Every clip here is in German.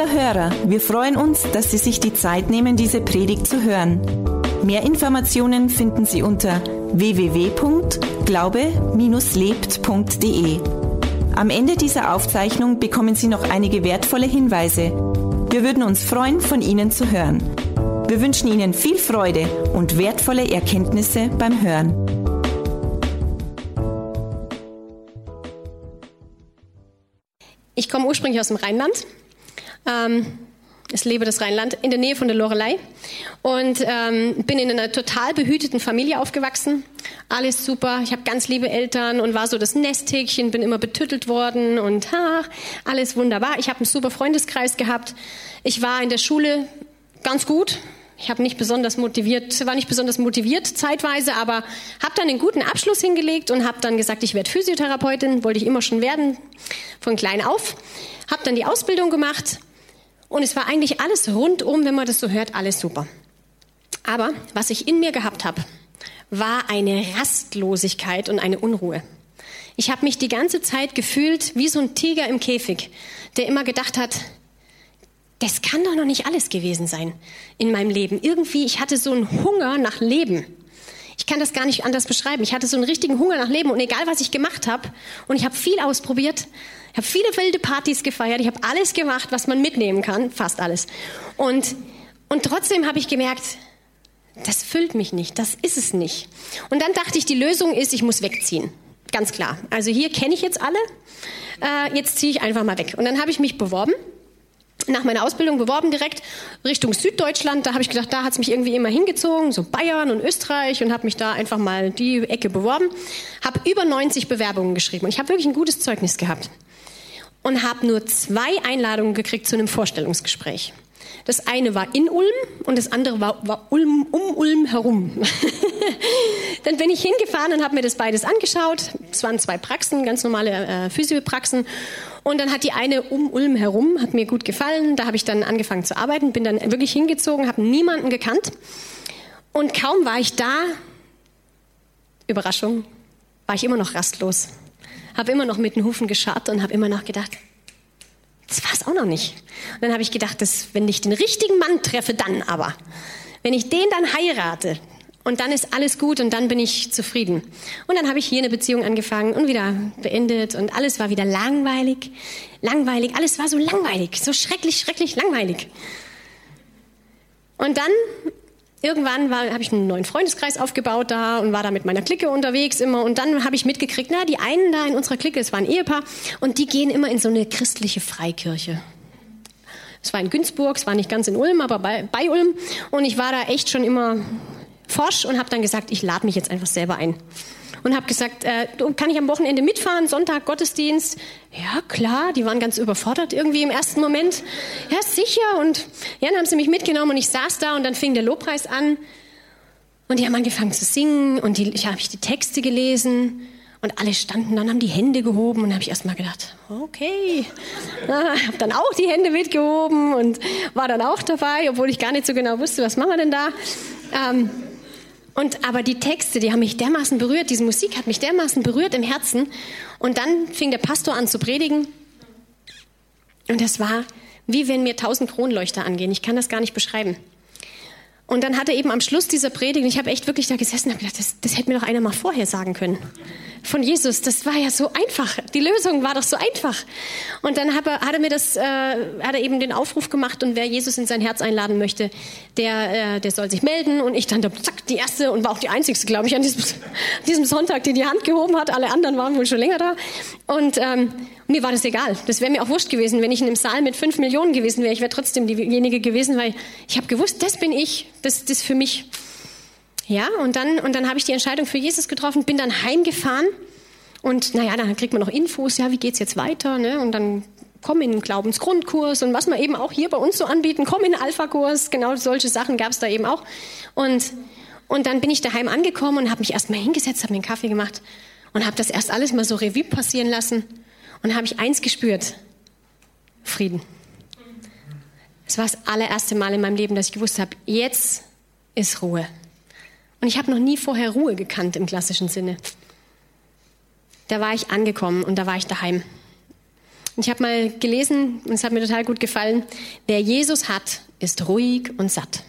Lieber Hörer, wir freuen uns, dass Sie sich die Zeit nehmen, diese Predigt zu hören. Mehr Informationen finden Sie unter www.glaube-lebt.de. Am Ende dieser Aufzeichnung bekommen Sie noch einige wertvolle Hinweise. Wir würden uns freuen, von Ihnen zu hören. Wir wünschen Ihnen viel Freude und wertvolle Erkenntnisse beim Hören. Ich komme ursprünglich aus dem Rheinland. Ähm, ich lebe das Rheinland in der Nähe von der Lorelei und ähm, bin in einer total behüteten Familie aufgewachsen. Alles super. Ich habe ganz liebe Eltern und war so das Nesthäkchen, bin immer betüttelt worden und ha, alles wunderbar. Ich habe einen super Freundeskreis gehabt. Ich war in der Schule ganz gut. Ich habe nicht besonders motiviert, war nicht besonders motiviert zeitweise, aber habe dann einen guten Abschluss hingelegt und habe dann gesagt, ich werde Physiotherapeutin, wollte ich immer schon werden, von klein auf. Habe dann die Ausbildung gemacht und es war eigentlich alles rundum, wenn man das so hört, alles super. Aber was ich in mir gehabt habe, war eine Rastlosigkeit und eine Unruhe. Ich habe mich die ganze Zeit gefühlt wie so ein Tiger im Käfig, der immer gedacht hat, das kann doch noch nicht alles gewesen sein in meinem Leben. Irgendwie, ich hatte so einen Hunger nach Leben. Kann das gar nicht anders beschreiben. Ich hatte so einen richtigen Hunger nach Leben und egal, was ich gemacht habe, und ich habe viel ausprobiert, ich habe viele wilde Partys gefeiert, ich habe alles gemacht, was man mitnehmen kann, fast alles. Und, und trotzdem habe ich gemerkt, das füllt mich nicht, das ist es nicht. Und dann dachte ich, die Lösung ist, ich muss wegziehen. Ganz klar. Also hier kenne ich jetzt alle, äh, jetzt ziehe ich einfach mal weg. Und dann habe ich mich beworben nach meiner Ausbildung beworben direkt Richtung Süddeutschland. Da habe ich gedacht, da hat es mich irgendwie immer hingezogen, so Bayern und Österreich und habe mich da einfach mal die Ecke beworben. Habe über 90 Bewerbungen geschrieben und ich habe wirklich ein gutes Zeugnis gehabt und habe nur zwei Einladungen gekriegt zu einem Vorstellungsgespräch. Das eine war in Ulm und das andere war, war Ulm, um Ulm herum. Dann bin ich hingefahren und habe mir das beides angeschaut. Es waren zwei Praxen, ganz normale äh, Physiopraxen. Und dann hat die eine um Ulm herum, hat mir gut gefallen. Da habe ich dann angefangen zu arbeiten, bin dann wirklich hingezogen, habe niemanden gekannt. Und kaum war ich da, Überraschung, war ich immer noch rastlos. Habe immer noch mit den Hufen gescharrt und habe immer noch gedacht, das war es auch noch nicht. Und dann habe ich gedacht, dass, wenn ich den richtigen Mann treffe, dann aber. Wenn ich den dann heirate, und dann ist alles gut und dann bin ich zufrieden. Und dann habe ich hier eine Beziehung angefangen und wieder beendet und alles war wieder langweilig, langweilig, alles war so langweilig, so schrecklich, schrecklich langweilig. Und dann irgendwann habe ich einen neuen Freundeskreis aufgebaut da und war da mit meiner Clique unterwegs immer und dann habe ich mitgekriegt, na, die einen da in unserer Clique, es war ein Ehepaar und die gehen immer in so eine christliche Freikirche. Es war in Günzburg, es war nicht ganz in Ulm, aber bei, bei Ulm und ich war da echt schon immer forsch und habe dann gesagt, ich lade mich jetzt einfach selber ein und habe gesagt, äh, kann ich am Wochenende mitfahren, Sonntag Gottesdienst? Ja, klar, die waren ganz überfordert irgendwie im ersten Moment. Ja, sicher. Und ja, dann haben sie mich mitgenommen und ich saß da und dann fing der Lobpreis an und die haben angefangen zu singen und die, ich habe die Texte gelesen und alle standen dann, haben die Hände gehoben und habe ich erst mal gedacht, okay. Ja, habe dann auch die Hände mitgehoben und war dann auch dabei, obwohl ich gar nicht so genau wusste, was machen wir denn da. Ähm, und aber die Texte, die haben mich dermaßen berührt, diese Musik hat mich dermaßen berührt im Herzen. Und dann fing der Pastor an zu predigen. Und das war, wie wenn mir tausend Kronleuchter angehen. Ich kann das gar nicht beschreiben. Und dann hat er eben am Schluss dieser Predigt, ich habe echt wirklich da gesessen und gedacht, das, das hätte mir doch einer mal vorher sagen können von Jesus. Das war ja so einfach. Die Lösung war doch so einfach. Und dann hat er, hat er mir das, äh, hat er eben den Aufruf gemacht und wer Jesus in sein Herz einladen möchte, der, äh, der soll sich melden. Und ich dann, zack, die erste und war auch die einzigste, glaube ich, an diesem, diesem Sonntag, die die Hand gehoben hat. Alle anderen waren wohl schon länger da. Und ähm, mir war das egal. Das wäre mir auch wurscht gewesen, wenn ich in einem Saal mit fünf Millionen gewesen wäre. Ich wäre trotzdem diejenige gewesen, weil ich habe gewusst, das bin ich, das, das für mich. Ja, und dann, und dann habe ich die Entscheidung für Jesus getroffen, bin dann heimgefahren und naja, dann kriegt man noch Infos, ja, wie geht's jetzt weiter, ne? Und dann komm in den Glaubensgrundkurs und was wir eben auch hier bei uns so anbieten, komm in den Alpha-Kurs, genau solche Sachen gab es da eben auch. Und, und dann bin ich daheim angekommen und habe mich erstmal hingesetzt, habe mir einen Kaffee gemacht und habe das erst alles mal so Revue passieren lassen und habe ich eins gespürt, Frieden. Es war das allererste Mal in meinem Leben, dass ich gewusst habe, jetzt ist Ruhe. Und ich habe noch nie vorher Ruhe gekannt im klassischen Sinne. Da war ich angekommen und da war ich daheim. Und ich habe mal gelesen, und es hat mir total gut gefallen, wer Jesus hat, ist ruhig und satt.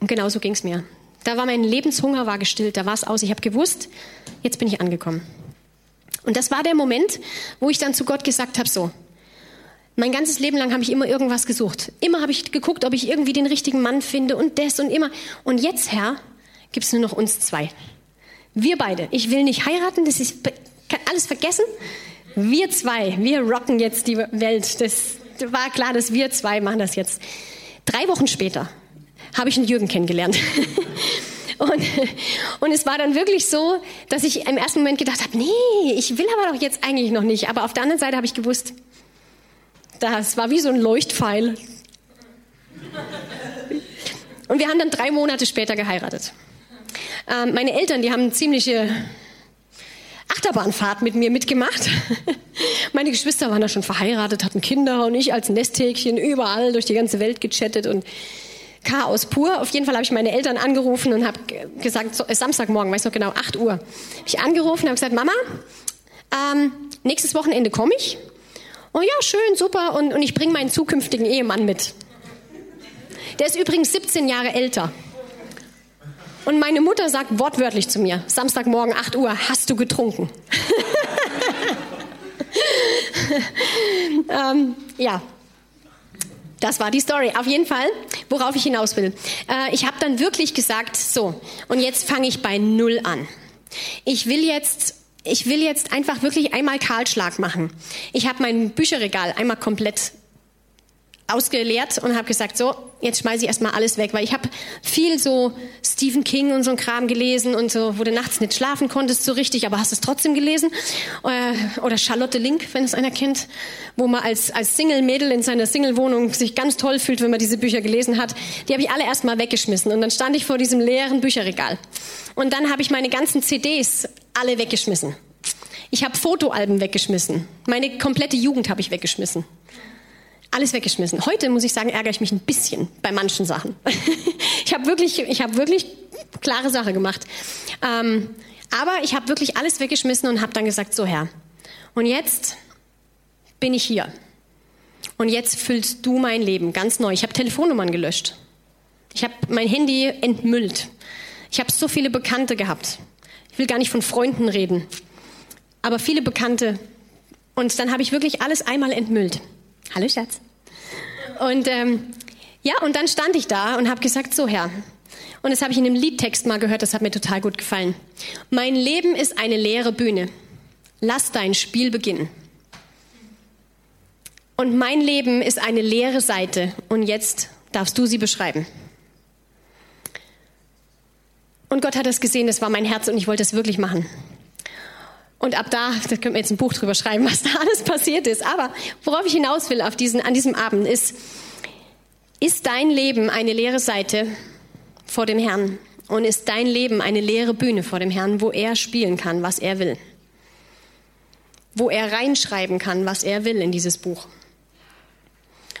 Und genau so ging es mir. Da war mein Lebenshunger war gestillt, da war es aus. Ich habe gewusst, jetzt bin ich angekommen. Und das war der Moment, wo ich dann zu Gott gesagt habe, so, mein ganzes Leben lang habe ich immer irgendwas gesucht. Immer habe ich geguckt, ob ich irgendwie den richtigen Mann finde und das und immer. Und jetzt, Herr, gibt es nur noch uns zwei. Wir beide. Ich will nicht heiraten, das ist kann alles vergessen. Wir zwei, wir rocken jetzt die Welt. Das war klar, dass wir zwei machen das jetzt. Drei Wochen später habe ich einen Jürgen kennengelernt. Und, und es war dann wirklich so, dass ich im ersten Moment gedacht habe, nee, ich will aber doch jetzt eigentlich noch nicht. Aber auf der anderen Seite habe ich gewusst, das war wie so ein Leuchtpfeil. Und wir haben dann drei Monate später geheiratet. Ähm, meine Eltern, die haben eine ziemliche Achterbahnfahrt mit mir mitgemacht. Meine Geschwister waren da schon verheiratet, hatten Kinder und ich als Nesthäkchen überall durch die ganze Welt gechattet und Chaos pur. Auf jeden Fall habe ich meine Eltern angerufen und habe gesagt, so, Samstagmorgen, weiß noch genau, 8 Uhr, habe ich angerufen und habe gesagt, Mama, ähm, nächstes Wochenende komme ich. Oh ja, schön, super. Und, und ich bringe meinen zukünftigen Ehemann mit. Der ist übrigens 17 Jahre älter. Und meine Mutter sagt wortwörtlich zu mir, Samstagmorgen 8 Uhr, hast du getrunken? ähm, ja, das war die Story. Auf jeden Fall, worauf ich hinaus will. Äh, ich habe dann wirklich gesagt, so, und jetzt fange ich bei Null an. Ich will jetzt ich will jetzt einfach wirklich einmal Kahlschlag machen. Ich habe mein Bücherregal einmal komplett ausgeleert und habe gesagt, so, jetzt schmeiße ich erstmal alles weg, weil ich habe viel so Stephen King und so ein Kram gelesen und so, wo du nachts nicht schlafen konntest so richtig, aber hast es trotzdem gelesen. Äh, oder Charlotte Link, wenn es einer kennt, wo man als, als Single-Mädel in seiner Single-Wohnung sich ganz toll fühlt, wenn man diese Bücher gelesen hat. Die habe ich alle erstmal weggeschmissen und dann stand ich vor diesem leeren Bücherregal. Und dann habe ich meine ganzen CDs alle weggeschmissen. Ich habe Fotoalben weggeschmissen. Meine komplette Jugend habe ich weggeschmissen alles weggeschmissen. Heute muss ich sagen, ärgere ich mich ein bisschen bei manchen Sachen. ich habe wirklich, ich habe wirklich klare Sache gemacht. Ähm, aber ich habe wirklich alles weggeschmissen und habe dann gesagt, so Herr, und jetzt bin ich hier. Und jetzt füllst du mein Leben ganz neu. Ich habe Telefonnummern gelöscht. Ich habe mein Handy entmüllt. Ich habe so viele Bekannte gehabt. Ich will gar nicht von Freunden reden, aber viele Bekannte. Und dann habe ich wirklich alles einmal entmüllt. Hallo Schatz. Und ähm, ja, und dann stand ich da und habe gesagt, so Herr. Und das habe ich in einem Liedtext mal gehört, das hat mir total gut gefallen. Mein Leben ist eine leere Bühne. Lass dein Spiel beginnen. Und mein Leben ist eine leere Seite und jetzt darfst du sie beschreiben. Und Gott hat das gesehen, das war mein Herz und ich wollte es wirklich machen. Und ab da, da können wir jetzt ein Buch drüber schreiben, was da alles passiert ist. Aber worauf ich hinaus will auf diesen, an diesem Abend ist, ist dein Leben eine leere Seite vor dem Herrn? Und ist dein Leben eine leere Bühne vor dem Herrn, wo er spielen kann, was er will? Wo er reinschreiben kann, was er will in dieses Buch?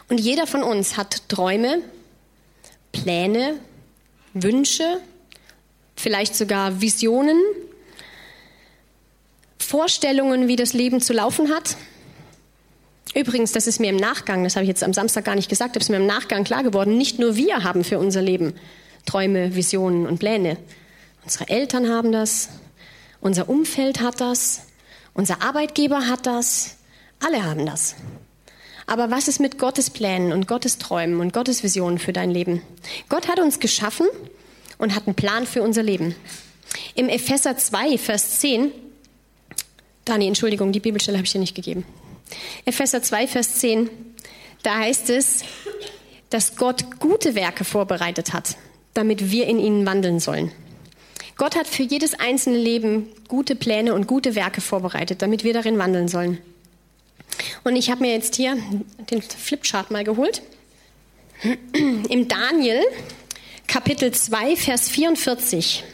Und jeder von uns hat Träume, Pläne, Wünsche, vielleicht sogar Visionen, Vorstellungen, wie das Leben zu laufen hat. Übrigens, das ist mir im Nachgang, das habe ich jetzt am Samstag gar nicht gesagt, das ist mir im Nachgang klar geworden, nicht nur wir haben für unser Leben Träume, Visionen und Pläne. Unsere Eltern haben das, unser Umfeld hat das, unser Arbeitgeber hat das, alle haben das. Aber was ist mit Gottes Plänen und Gottes Träumen und Gottes Visionen für dein Leben? Gott hat uns geschaffen und hat einen Plan für unser Leben. Im Epheser 2, Vers 10 Dani, Entschuldigung, die Bibelstelle habe ich dir nicht gegeben. Epheser 2, Vers 10, da heißt es, dass Gott gute Werke vorbereitet hat, damit wir in ihnen wandeln sollen. Gott hat für jedes einzelne Leben gute Pläne und gute Werke vorbereitet, damit wir darin wandeln sollen. Und ich habe mir jetzt hier den Flipchart mal geholt. Im Daniel Kapitel 2, Vers 44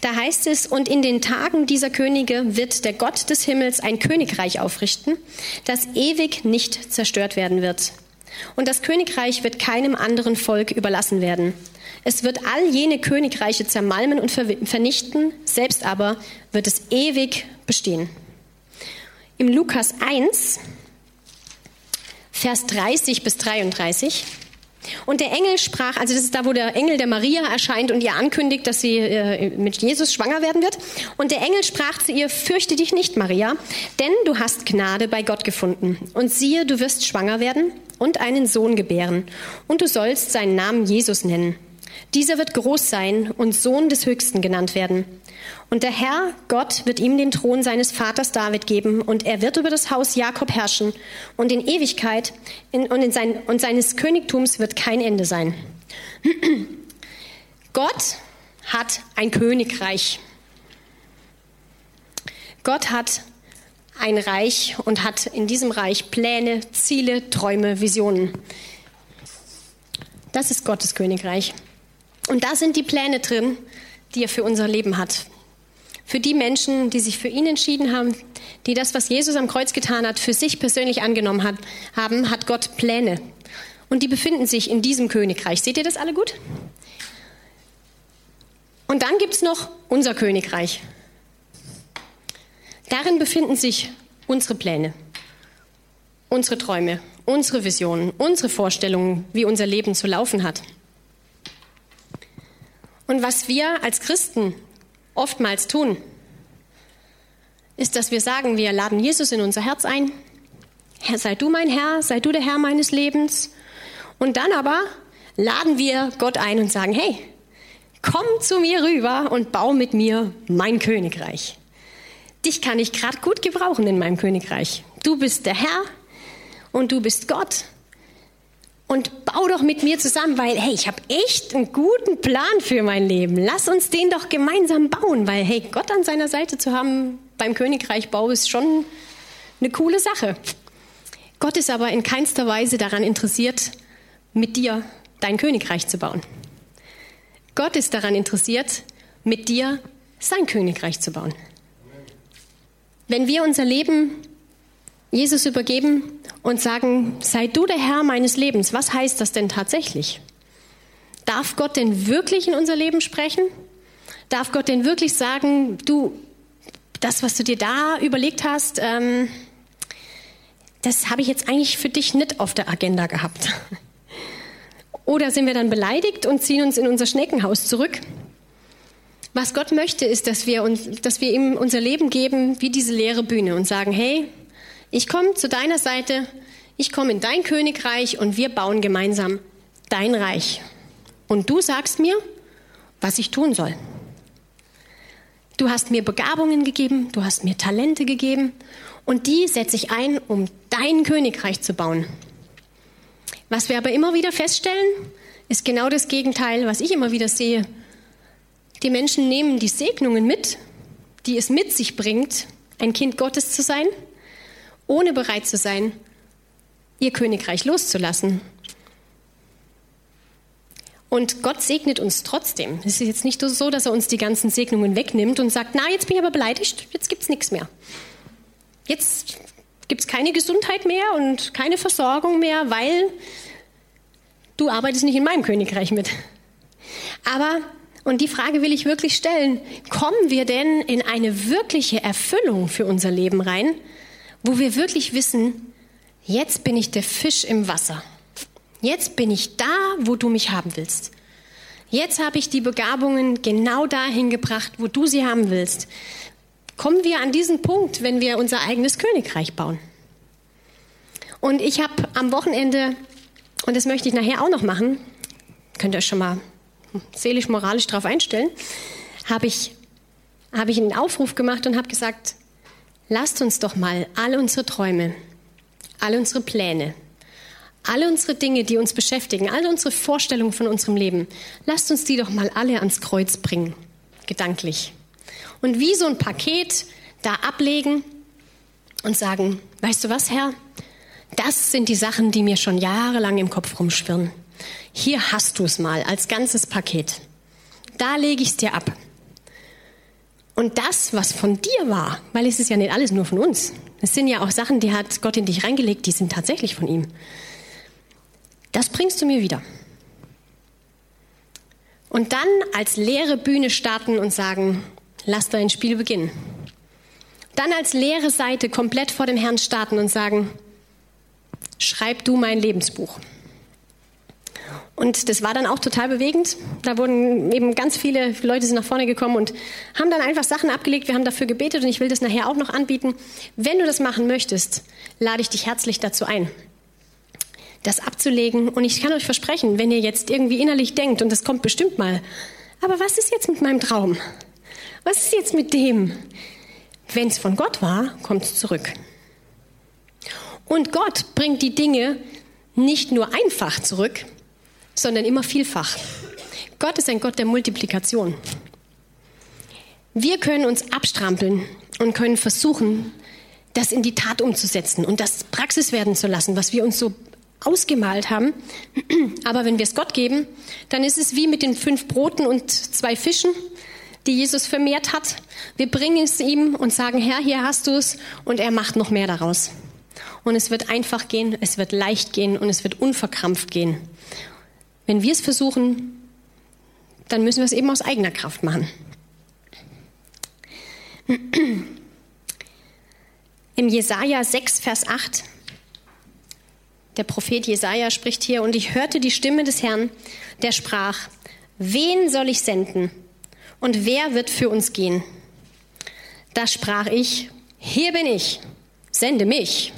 da heißt es, und in den Tagen dieser Könige wird der Gott des Himmels ein Königreich aufrichten, das ewig nicht zerstört werden wird. Und das Königreich wird keinem anderen Volk überlassen werden. Es wird all jene Königreiche zermalmen und vernichten, selbst aber wird es ewig bestehen. Im Lukas 1, Vers 30 bis 33. Und der Engel sprach, also das ist da, wo der Engel der Maria erscheint und ihr ankündigt, dass sie äh, mit Jesus schwanger werden wird. Und der Engel sprach zu ihr, fürchte dich nicht, Maria, denn du hast Gnade bei Gott gefunden. Und siehe, du wirst schwanger werden und einen Sohn gebären. Und du sollst seinen Namen Jesus nennen. Dieser wird groß sein und Sohn des Höchsten genannt werden. Und der Herr, Gott, wird ihm den Thron seines Vaters David geben, und er wird über das Haus Jakob herrschen, und in Ewigkeit in, und, in sein, und seines Königtums wird kein Ende sein. Gott hat ein Königreich. Gott hat ein Reich und hat in diesem Reich Pläne, Ziele, Träume, Visionen. Das ist Gottes Königreich. Und da sind die Pläne drin, die er für unser Leben hat. Für die Menschen, die sich für ihn entschieden haben, die das, was Jesus am Kreuz getan hat, für sich persönlich angenommen hat, haben, hat Gott Pläne. Und die befinden sich in diesem Königreich. Seht ihr das alle gut? Und dann gibt es noch unser Königreich. Darin befinden sich unsere Pläne, unsere Träume, unsere Visionen, unsere Vorstellungen, wie unser Leben zu laufen hat. Und was wir als Christen oftmals tun, ist, dass wir sagen, wir laden Jesus in unser Herz ein. Herr, sei du mein Herr, sei du der Herr meines Lebens. Und dann aber laden wir Gott ein und sagen, hey, komm zu mir rüber und bau mit mir mein Königreich. Dich kann ich gerade gut gebrauchen in meinem Königreich. Du bist der Herr und du bist Gott und bau doch mit mir zusammen, weil hey, ich habe echt einen guten Plan für mein Leben. Lass uns den doch gemeinsam bauen, weil hey, Gott an seiner Seite zu haben beim Königreichbau ist schon eine coole Sache. Gott ist aber in keinster Weise daran interessiert, mit dir dein Königreich zu bauen. Gott ist daran interessiert, mit dir sein Königreich zu bauen. Wenn wir unser Leben Jesus übergeben und sagen, sei du der Herr meines Lebens. Was heißt das denn tatsächlich? Darf Gott denn wirklich in unser Leben sprechen? Darf Gott denn wirklich sagen, du, das, was du dir da überlegt hast, ähm, das habe ich jetzt eigentlich für dich nicht auf der Agenda gehabt? Oder sind wir dann beleidigt und ziehen uns in unser Schneckenhaus zurück? Was Gott möchte, ist, dass wir, uns, dass wir ihm unser Leben geben wie diese leere Bühne und sagen, hey, ich komme zu deiner Seite, ich komme in dein Königreich und wir bauen gemeinsam dein Reich. Und du sagst mir, was ich tun soll. Du hast mir Begabungen gegeben, du hast mir Talente gegeben und die setze ich ein, um dein Königreich zu bauen. Was wir aber immer wieder feststellen, ist genau das Gegenteil, was ich immer wieder sehe. Die Menschen nehmen die Segnungen mit, die es mit sich bringt, ein Kind Gottes zu sein ohne bereit zu sein, ihr Königreich loszulassen. Und Gott segnet uns trotzdem. Es ist jetzt nicht so, dass er uns die ganzen Segnungen wegnimmt und sagt, na, jetzt bin ich aber beleidigt, jetzt gibt es nichts mehr. Jetzt gibt es keine Gesundheit mehr und keine Versorgung mehr, weil du arbeitest nicht in meinem Königreich mit. Aber, und die Frage will ich wirklich stellen, kommen wir denn in eine wirkliche Erfüllung für unser Leben rein, wo wir wirklich wissen, jetzt bin ich der Fisch im Wasser. Jetzt bin ich da, wo du mich haben willst. Jetzt habe ich die Begabungen genau dahin gebracht, wo du sie haben willst. Kommen wir an diesen Punkt, wenn wir unser eigenes Königreich bauen. Und ich habe am Wochenende, und das möchte ich nachher auch noch machen, könnt ihr euch schon mal seelisch-moralisch darauf einstellen, habe ich, habe ich einen Aufruf gemacht und habe gesagt, lasst uns doch mal alle unsere Träume, alle unsere Pläne, alle unsere Dinge, die uns beschäftigen, alle unsere Vorstellungen von unserem Leben, lasst uns die doch mal alle ans Kreuz bringen, gedanklich. Und wie so ein Paket da ablegen und sagen, weißt du was, Herr, das sind die Sachen, die mir schon jahrelang im Kopf rumschwirren. Hier hast du es mal als ganzes Paket. Da lege ich es dir ab. Und das, was von dir war, weil es ist ja nicht alles nur von uns. Es sind ja auch Sachen, die hat Gott in dich reingelegt, die sind tatsächlich von ihm. Das bringst du mir wieder. Und dann als leere Bühne starten und sagen, lass dein Spiel beginnen. Dann als leere Seite komplett vor dem Herrn starten und sagen, schreib du mein Lebensbuch. Und das war dann auch total bewegend. Da wurden eben ganz viele Leute sind nach vorne gekommen und haben dann einfach Sachen abgelegt. Wir haben dafür gebetet und ich will das nachher auch noch anbieten. Wenn du das machen möchtest, lade ich dich herzlich dazu ein, das abzulegen. Und ich kann euch versprechen, wenn ihr jetzt irgendwie innerlich denkt, und das kommt bestimmt mal, aber was ist jetzt mit meinem Traum? Was ist jetzt mit dem? Wenn es von Gott war, kommt es zurück. Und Gott bringt die Dinge nicht nur einfach zurück, sondern immer vielfach. Gott ist ein Gott der Multiplikation. Wir können uns abstrampeln und können versuchen, das in die Tat umzusetzen und das Praxis werden zu lassen, was wir uns so ausgemalt haben. Aber wenn wir es Gott geben, dann ist es wie mit den fünf Broten und zwei Fischen, die Jesus vermehrt hat. Wir bringen es ihm und sagen, Herr, hier hast du es und er macht noch mehr daraus. Und es wird einfach gehen, es wird leicht gehen und es wird unverkrampft gehen. Wenn wir es versuchen, dann müssen wir es eben aus eigener Kraft machen. Im Jesaja 6, Vers 8, der Prophet Jesaja spricht hier, und ich hörte die Stimme des Herrn, der sprach: Wen soll ich senden? Und wer wird für uns gehen? Da sprach ich: Hier bin ich, sende mich.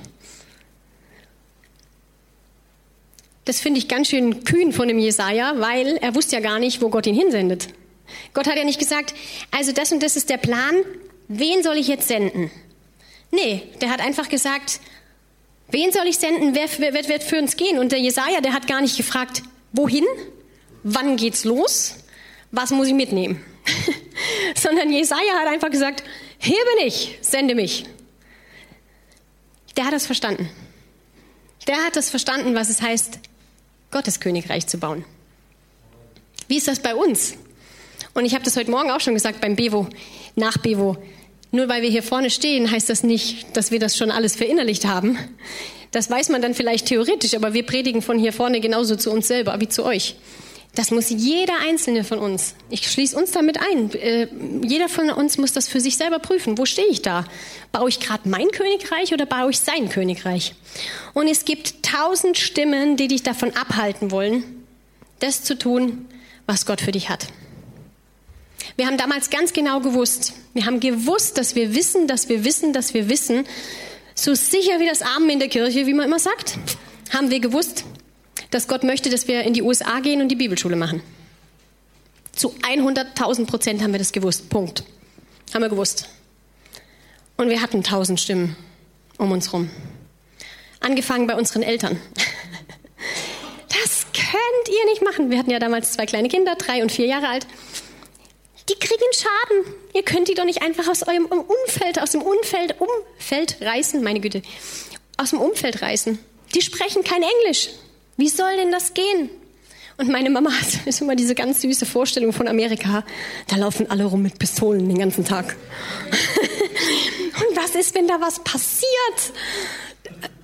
Das finde ich ganz schön kühn von dem Jesaja, weil er wusste ja gar nicht, wo Gott ihn hinsendet. Gott hat ja nicht gesagt, also das und das ist der Plan, wen soll ich jetzt senden? Nee, der hat einfach gesagt, wen soll ich senden, wer, wer, wer wird für uns gehen? Und der Jesaja, der hat gar nicht gefragt, wohin, wann geht's los, was muss ich mitnehmen? Sondern Jesaja hat einfach gesagt, hier bin ich, sende mich. Der hat das verstanden. Der hat das verstanden, was es heißt, Gottes Königreich zu bauen. Wie ist das bei uns? Und ich habe das heute Morgen auch schon gesagt beim Bevo, nach Bevo. Nur weil wir hier vorne stehen, heißt das nicht, dass wir das schon alles verinnerlicht haben. Das weiß man dann vielleicht theoretisch, aber wir predigen von hier vorne genauso zu uns selber wie zu euch. Das muss jeder einzelne von uns. Ich schließe uns damit ein. Äh, jeder von uns muss das für sich selber prüfen. Wo stehe ich da? Baue ich gerade mein Königreich oder baue ich sein Königreich? Und es gibt tausend Stimmen, die dich davon abhalten wollen, das zu tun, was Gott für dich hat. Wir haben damals ganz genau gewusst. Wir haben gewusst, dass wir wissen, dass wir wissen, dass wir wissen. So sicher wie das Amen in der Kirche, wie man immer sagt, haben wir gewusst, dass Gott möchte, dass wir in die USA gehen und die Bibelschule machen. Zu 100.000 Prozent haben wir das gewusst. Punkt. Haben wir gewusst. Und wir hatten tausend Stimmen um uns herum. Angefangen bei unseren Eltern. Das könnt ihr nicht machen. Wir hatten ja damals zwei kleine Kinder, drei und vier Jahre alt. Die kriegen Schaden. Ihr könnt die doch nicht einfach aus eurem Umfeld, aus dem Umfeld, Umfeld reißen, meine Güte, aus dem Umfeld reißen. Die sprechen kein Englisch. Wie soll denn das gehen? Und meine Mama hat immer diese ganz süße Vorstellung von Amerika. Da laufen alle rum mit Pistolen den ganzen Tag. Und was ist, wenn da was passiert?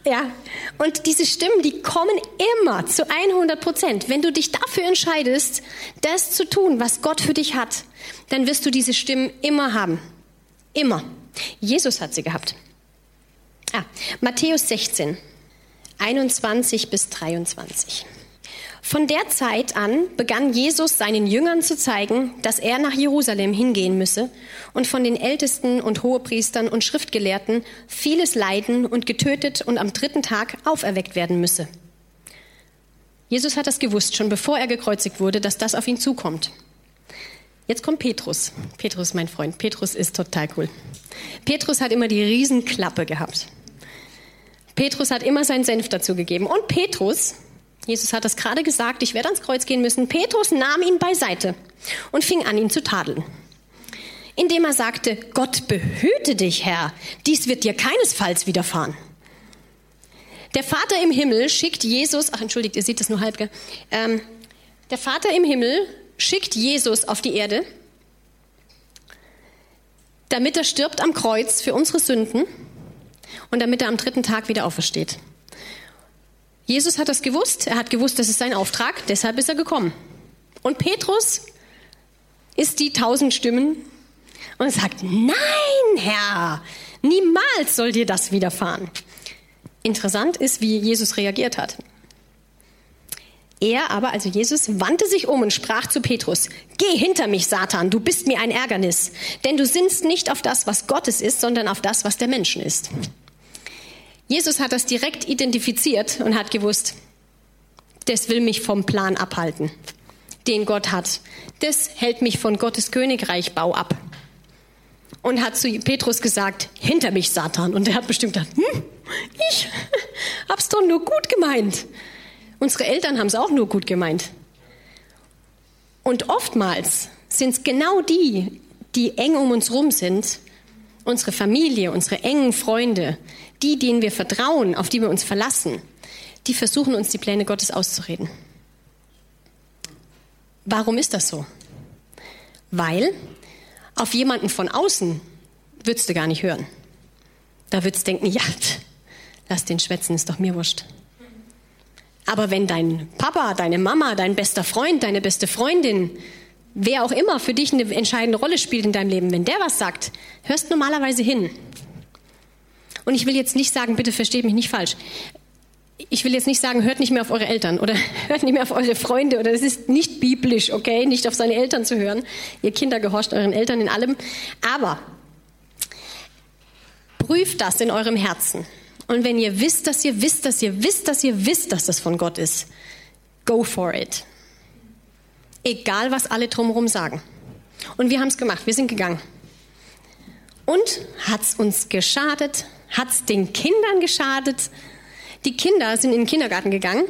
Ja, und diese Stimmen, die kommen immer zu 100 Prozent. Wenn du dich dafür entscheidest, das zu tun, was Gott für dich hat, dann wirst du diese Stimmen immer haben. Immer. Jesus hat sie gehabt. Ah, Matthäus 16. 21 bis 23. Von der Zeit an begann Jesus seinen Jüngern zu zeigen, dass er nach Jerusalem hingehen müsse und von den Ältesten und Hohepriestern und Schriftgelehrten vieles leiden und getötet und am dritten Tag auferweckt werden müsse. Jesus hat das gewusst, schon bevor er gekreuzigt wurde, dass das auf ihn zukommt. Jetzt kommt Petrus. Petrus, mein Freund. Petrus ist total cool. Petrus hat immer die Riesenklappe gehabt. Petrus hat immer seinen Senf dazu gegeben. Und Petrus, Jesus hat das gerade gesagt, ich werde ans Kreuz gehen müssen. Petrus nahm ihn beiseite und fing an, ihn zu tadeln. Indem er sagte, Gott behüte dich, Herr, dies wird dir keinesfalls widerfahren. Der Vater im Himmel schickt Jesus, ach entschuldigt, ihr seht das nur halb, gell? Ähm, der Vater im Himmel schickt Jesus auf die Erde, damit er stirbt am Kreuz für unsere Sünden und damit er am dritten Tag wieder aufersteht. Jesus hat das gewusst, er hat gewusst, das ist sein Auftrag, deshalb ist er gekommen. Und Petrus ist die tausend Stimmen und sagt, nein, Herr, niemals soll dir das widerfahren. Interessant ist, wie Jesus reagiert hat. Er aber, also Jesus, wandte sich um und sprach zu Petrus, Geh hinter mich, Satan, du bist mir ein Ärgernis, denn du sinnst nicht auf das, was Gottes ist, sondern auf das, was der Menschen ist. Jesus hat das direkt identifiziert und hat gewusst, das will mich vom Plan abhalten, den Gott hat. Das hält mich von Gottes Königreichbau ab. Und hat zu Petrus gesagt, hinter mich, Satan. Und er hat bestimmt gedacht, hm, ich hab's doch nur gut gemeint. Unsere Eltern haben es auch nur gut gemeint. Und oftmals sind es genau die, die eng um uns rum sind, unsere Familie, unsere engen Freunde, die, denen wir vertrauen, auf die wir uns verlassen, die versuchen uns die Pläne Gottes auszureden. Warum ist das so? Weil auf jemanden von außen würdest du gar nicht hören. Da würdest du denken, ja, lass den schwätzen, ist doch mir wurscht. Aber wenn dein Papa, deine Mama, dein bester Freund, deine beste Freundin, wer auch immer für dich eine entscheidende Rolle spielt in deinem Leben, wenn der was sagt, hörst normalerweise hin. Und ich will jetzt nicht sagen, bitte versteht mich nicht falsch. Ich will jetzt nicht sagen, hört nicht mehr auf eure Eltern oder hört nicht mehr auf eure Freunde oder es ist nicht biblisch, okay, nicht auf seine Eltern zu hören. Ihr Kinder gehorcht euren Eltern in allem. Aber prüft das in eurem Herzen. Und wenn ihr wisst, dass ihr wisst, dass ihr wisst, dass ihr wisst, dass das von Gott ist, go for it. Egal, was alle drumherum sagen. Und wir haben es gemacht, wir sind gegangen. Und hat es uns geschadet? Hat es den Kindern geschadet? Die Kinder sind in den Kindergarten gegangen.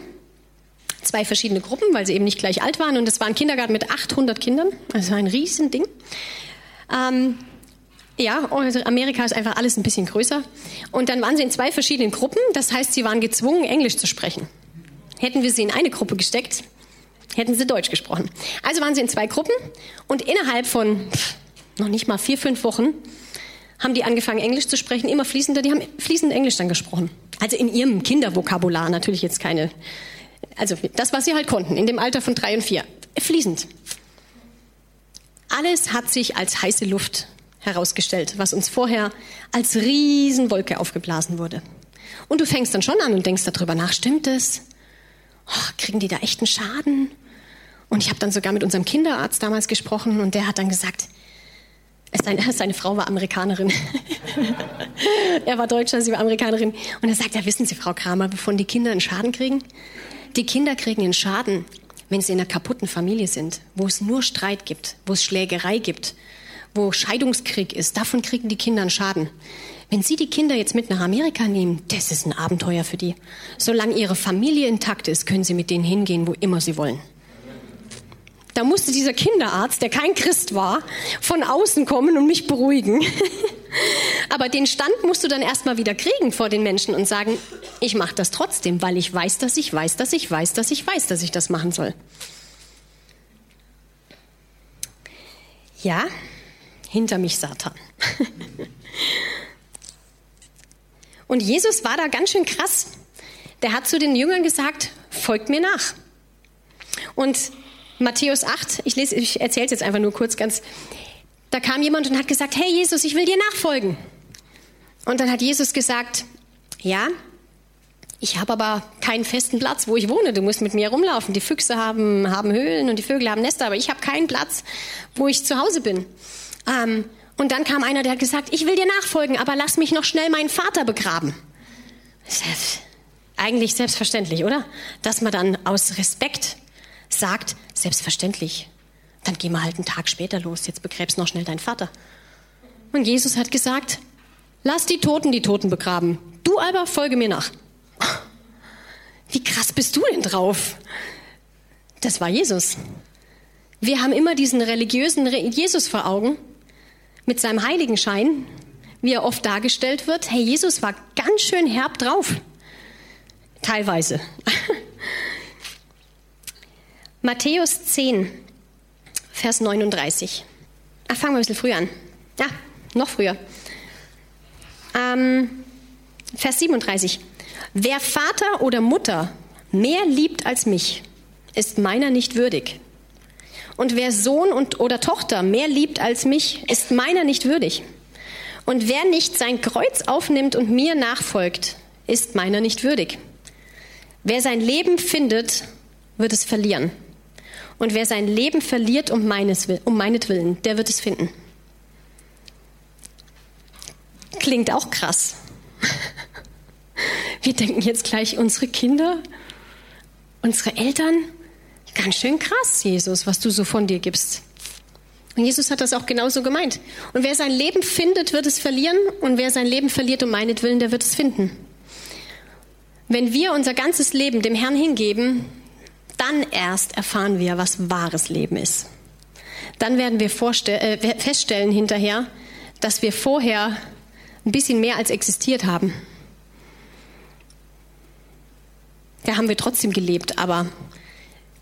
Zwei verschiedene Gruppen, weil sie eben nicht gleich alt waren. Und es war ein Kindergarten mit 800 Kindern. Also ein Riesending. Ähm, ja, also Amerika ist einfach alles ein bisschen größer. Und dann waren sie in zwei verschiedenen Gruppen. Das heißt, sie waren gezwungen, Englisch zu sprechen. Hätten wir sie in eine Gruppe gesteckt, hätten sie Deutsch gesprochen. Also waren sie in zwei Gruppen und innerhalb von noch nicht mal vier, fünf Wochen haben die angefangen, Englisch zu sprechen, immer fließender. Die haben fließend Englisch dann gesprochen. Also in ihrem Kindervokabular, natürlich jetzt keine, also das, was sie halt konnten, in dem Alter von drei und vier. Fließend. Alles hat sich als heiße Luft herausgestellt, was uns vorher als Riesenwolke aufgeblasen wurde. Und du fängst dann schon an und denkst darüber nach, stimmt es? Oh, kriegen die da echten Schaden? Und ich habe dann sogar mit unserem Kinderarzt damals gesprochen und der hat dann gesagt, seine, seine Frau war Amerikanerin. er war Deutscher, sie war Amerikanerin. Und er sagt, ja, wissen Sie, Frau Kramer, wovon die Kinder einen Schaden kriegen? Die Kinder kriegen einen Schaden, wenn sie in einer kaputten Familie sind, wo es nur Streit gibt, wo es Schlägerei gibt, wo Scheidungskrieg ist. Davon kriegen die Kinder einen Schaden. Wenn Sie die Kinder jetzt mit nach Amerika nehmen, das ist ein Abenteuer für die. Solange ihre Familie intakt ist, können Sie mit denen hingehen, wo immer Sie wollen. Da musste dieser Kinderarzt, der kein Christ war, von außen kommen und mich beruhigen. Aber den Stand musst du dann erstmal wieder kriegen vor den Menschen und sagen, ich mache das trotzdem, weil ich weiß, dass ich weiß, dass ich weiß, dass ich weiß, dass ich das machen soll. Ja, hinter mich Satan. und Jesus war da ganz schön krass. Der hat zu den Jüngern gesagt, folgt mir nach. Und Matthäus 8, ich, ich erzähle es jetzt einfach nur kurz ganz. Da kam jemand und hat gesagt, hey Jesus, ich will dir nachfolgen. Und dann hat Jesus gesagt, ja, ich habe aber keinen festen Platz, wo ich wohne. Du musst mit mir rumlaufen. Die Füchse haben, haben Höhlen und die Vögel haben Nester, aber ich habe keinen Platz, wo ich zu Hause bin. Ähm, und dann kam einer, der hat gesagt, ich will dir nachfolgen, aber lass mich noch schnell meinen Vater begraben. Eigentlich selbstverständlich, oder? Dass man dann aus Respekt sagt, selbstverständlich, dann geh mal halt einen Tag später los, jetzt begräbst noch schnell deinen Vater. Und Jesus hat gesagt, lass die Toten die Toten begraben. Du aber folge mir nach. Wie krass bist du denn drauf? Das war Jesus. Wir haben immer diesen religiösen Jesus vor Augen mit seinem Heiligenschein, wie er oft dargestellt wird. Hey, Jesus war ganz schön herb drauf. Teilweise. Matthäus 10, Vers 39. Ach, fangen wir ein bisschen früher an. Ja, noch früher. Ähm, Vers 37. Wer Vater oder Mutter mehr liebt als mich, ist meiner nicht würdig. Und wer Sohn und, oder Tochter mehr liebt als mich, ist meiner nicht würdig. Und wer nicht sein Kreuz aufnimmt und mir nachfolgt, ist meiner nicht würdig. Wer sein Leben findet, wird es verlieren. Und wer sein Leben verliert um, meines, um meinetwillen, der wird es finden. Klingt auch krass. Wir denken jetzt gleich, unsere Kinder, unsere Eltern, ganz schön krass, Jesus, was du so von dir gibst. Und Jesus hat das auch genauso gemeint. Und wer sein Leben findet, wird es verlieren. Und wer sein Leben verliert um meinetwillen, der wird es finden. Wenn wir unser ganzes Leben dem Herrn hingeben, dann erst erfahren wir, was wahres Leben ist. Dann werden wir äh, feststellen hinterher, dass wir vorher ein bisschen mehr als existiert haben. Da haben wir trotzdem gelebt, aber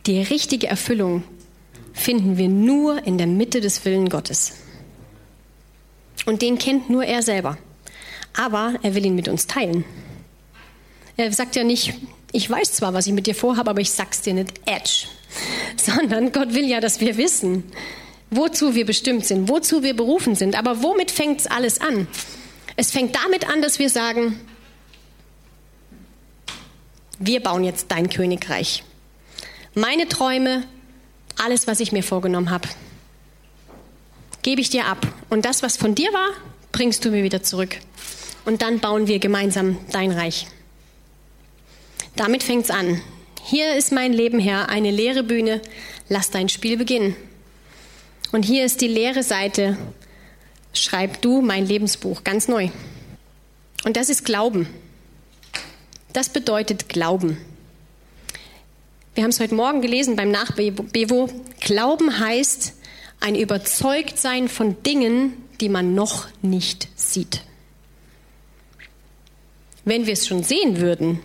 die richtige Erfüllung finden wir nur in der Mitte des Willen Gottes. Und den kennt nur er selber. Aber er will ihn mit uns teilen. Er sagt ja nicht, ich weiß zwar, was ich mit dir vorhabe, aber ich sag's dir nicht, Edge. Sondern Gott will ja, dass wir wissen, wozu wir bestimmt sind, wozu wir berufen sind. Aber womit fängt's alles an? Es fängt damit an, dass wir sagen, wir bauen jetzt dein Königreich. Meine Träume, alles, was ich mir vorgenommen habe, gebe ich dir ab. Und das, was von dir war, bringst du mir wieder zurück. Und dann bauen wir gemeinsam dein Reich. Damit fängt's an. Hier ist mein Leben Herr, eine leere Bühne. Lass dein Spiel beginnen. Und hier ist die leere Seite. Schreib du mein Lebensbuch ganz neu. Und das ist Glauben. Das bedeutet Glauben. Wir haben es heute Morgen gelesen beim Nachbevo. Glauben heißt ein Überzeugtsein von Dingen, die man noch nicht sieht. Wenn wir es schon sehen würden,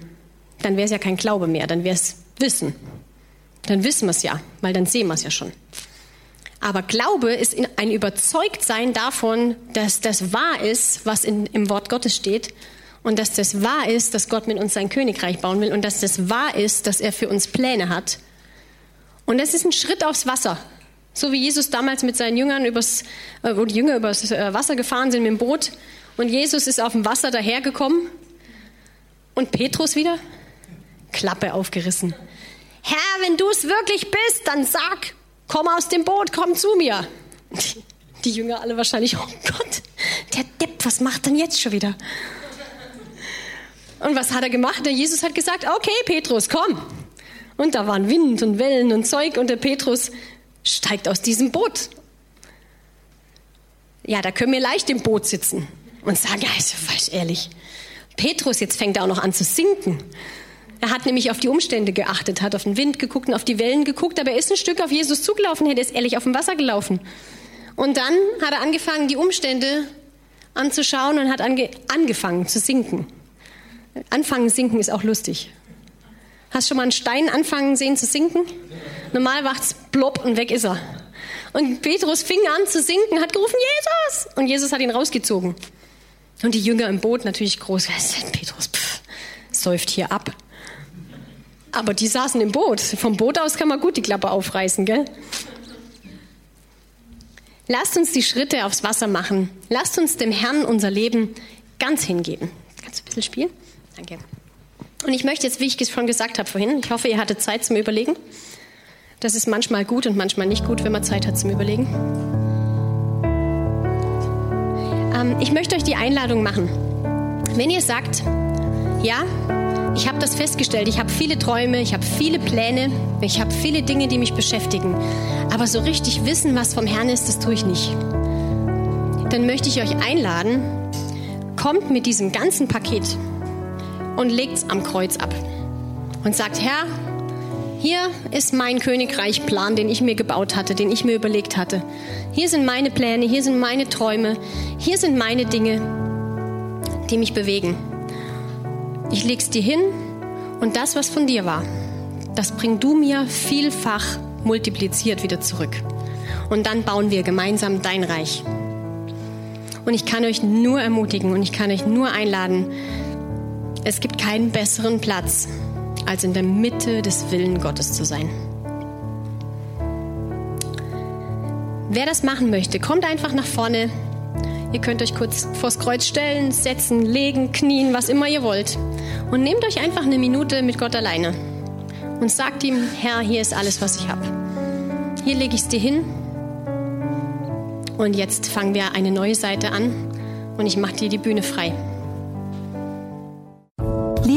dann wäre es ja kein Glaube mehr, dann wäre es Wissen. Dann wissen wir es ja, weil dann sehen wir es ja schon. Aber Glaube ist ein Überzeugtsein davon, dass das wahr ist, was in, im Wort Gottes steht und dass das wahr ist, dass Gott mit uns sein Königreich bauen will und dass das wahr ist, dass er für uns Pläne hat. Und das ist ein Schritt aufs Wasser. So wie Jesus damals mit seinen Jüngern übers, äh, wo die Jünger übers äh, Wasser gefahren sind mit dem Boot und Jesus ist auf dem Wasser dahergekommen und Petrus wieder Klappe aufgerissen. Herr, wenn du es wirklich bist, dann sag, komm aus dem Boot, komm zu mir. Die Jünger alle wahrscheinlich, oh Gott, der Depp, was macht denn jetzt schon wieder? Und was hat er gemacht? Der Jesus hat gesagt, okay, Petrus, komm. Und da waren Wind und Wellen und Zeug und der Petrus steigt aus diesem Boot. Ja, da können wir leicht im Boot sitzen und sagen, ja, also, falsch ehrlich. Petrus, jetzt fängt er auch noch an zu sinken. Er hat nämlich auf die Umstände geachtet, hat auf den Wind geguckt und auf die Wellen geguckt, aber er ist ein Stück auf Jesus zugelaufen, hätte es ehrlich auf dem Wasser gelaufen. Und dann hat er angefangen, die Umstände anzuschauen und hat ange angefangen zu sinken. Anfangen sinken ist auch lustig. Hast schon mal einen Stein anfangen sehen zu sinken? Normal macht's plopp und weg ist er. Und Petrus fing an zu sinken, hat gerufen, Jesus! Und Jesus hat ihn rausgezogen. Und die Jünger im Boot natürlich groß, Petrus, pff, säuft hier ab. Aber die saßen im Boot. Vom Boot aus kann man gut die Klappe aufreißen, gell? Lasst uns die Schritte aufs Wasser machen. Lasst uns dem Herrn unser Leben ganz hingeben. Kannst du ein bisschen spielen? Danke. Und ich möchte jetzt, wie ich es schon gesagt habe vorhin, ich hoffe, ihr hattet Zeit zum Überlegen. Das ist manchmal gut und manchmal nicht gut, wenn man Zeit hat zum Überlegen. Ähm, ich möchte euch die Einladung machen. Wenn ihr sagt, ja, ich habe das festgestellt, ich habe viele Träume, ich habe viele Pläne, ich habe viele Dinge, die mich beschäftigen, aber so richtig wissen, was vom Herrn ist, das tue ich nicht. Dann möchte ich euch einladen, kommt mit diesem ganzen Paket und legt es am Kreuz ab und sagt, Herr, hier ist mein Königreichplan, den ich mir gebaut hatte, den ich mir überlegt hatte. Hier sind meine Pläne, hier sind meine Träume, hier sind meine Dinge, die mich bewegen. Ich leg's dir hin und das, was von dir war, das bring du mir vielfach multipliziert wieder zurück. Und dann bauen wir gemeinsam dein Reich. Und ich kann euch nur ermutigen und ich kann euch nur einladen, es gibt keinen besseren Platz, als in der Mitte des Willen Gottes zu sein. Wer das machen möchte, kommt einfach nach vorne. Ihr könnt euch kurz vors Kreuz stellen, setzen, legen, knien, was immer ihr wollt. Und nehmt euch einfach eine Minute mit Gott alleine und sagt ihm, Herr, hier ist alles, was ich habe. Hier lege ich es dir hin. Und jetzt fangen wir eine neue Seite an und ich mache dir die Bühne frei.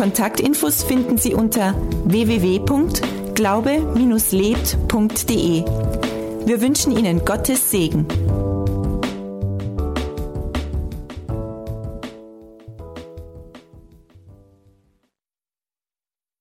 Kontaktinfos finden Sie unter www.glaube-lebt.de. Wir wünschen Ihnen Gottes Segen.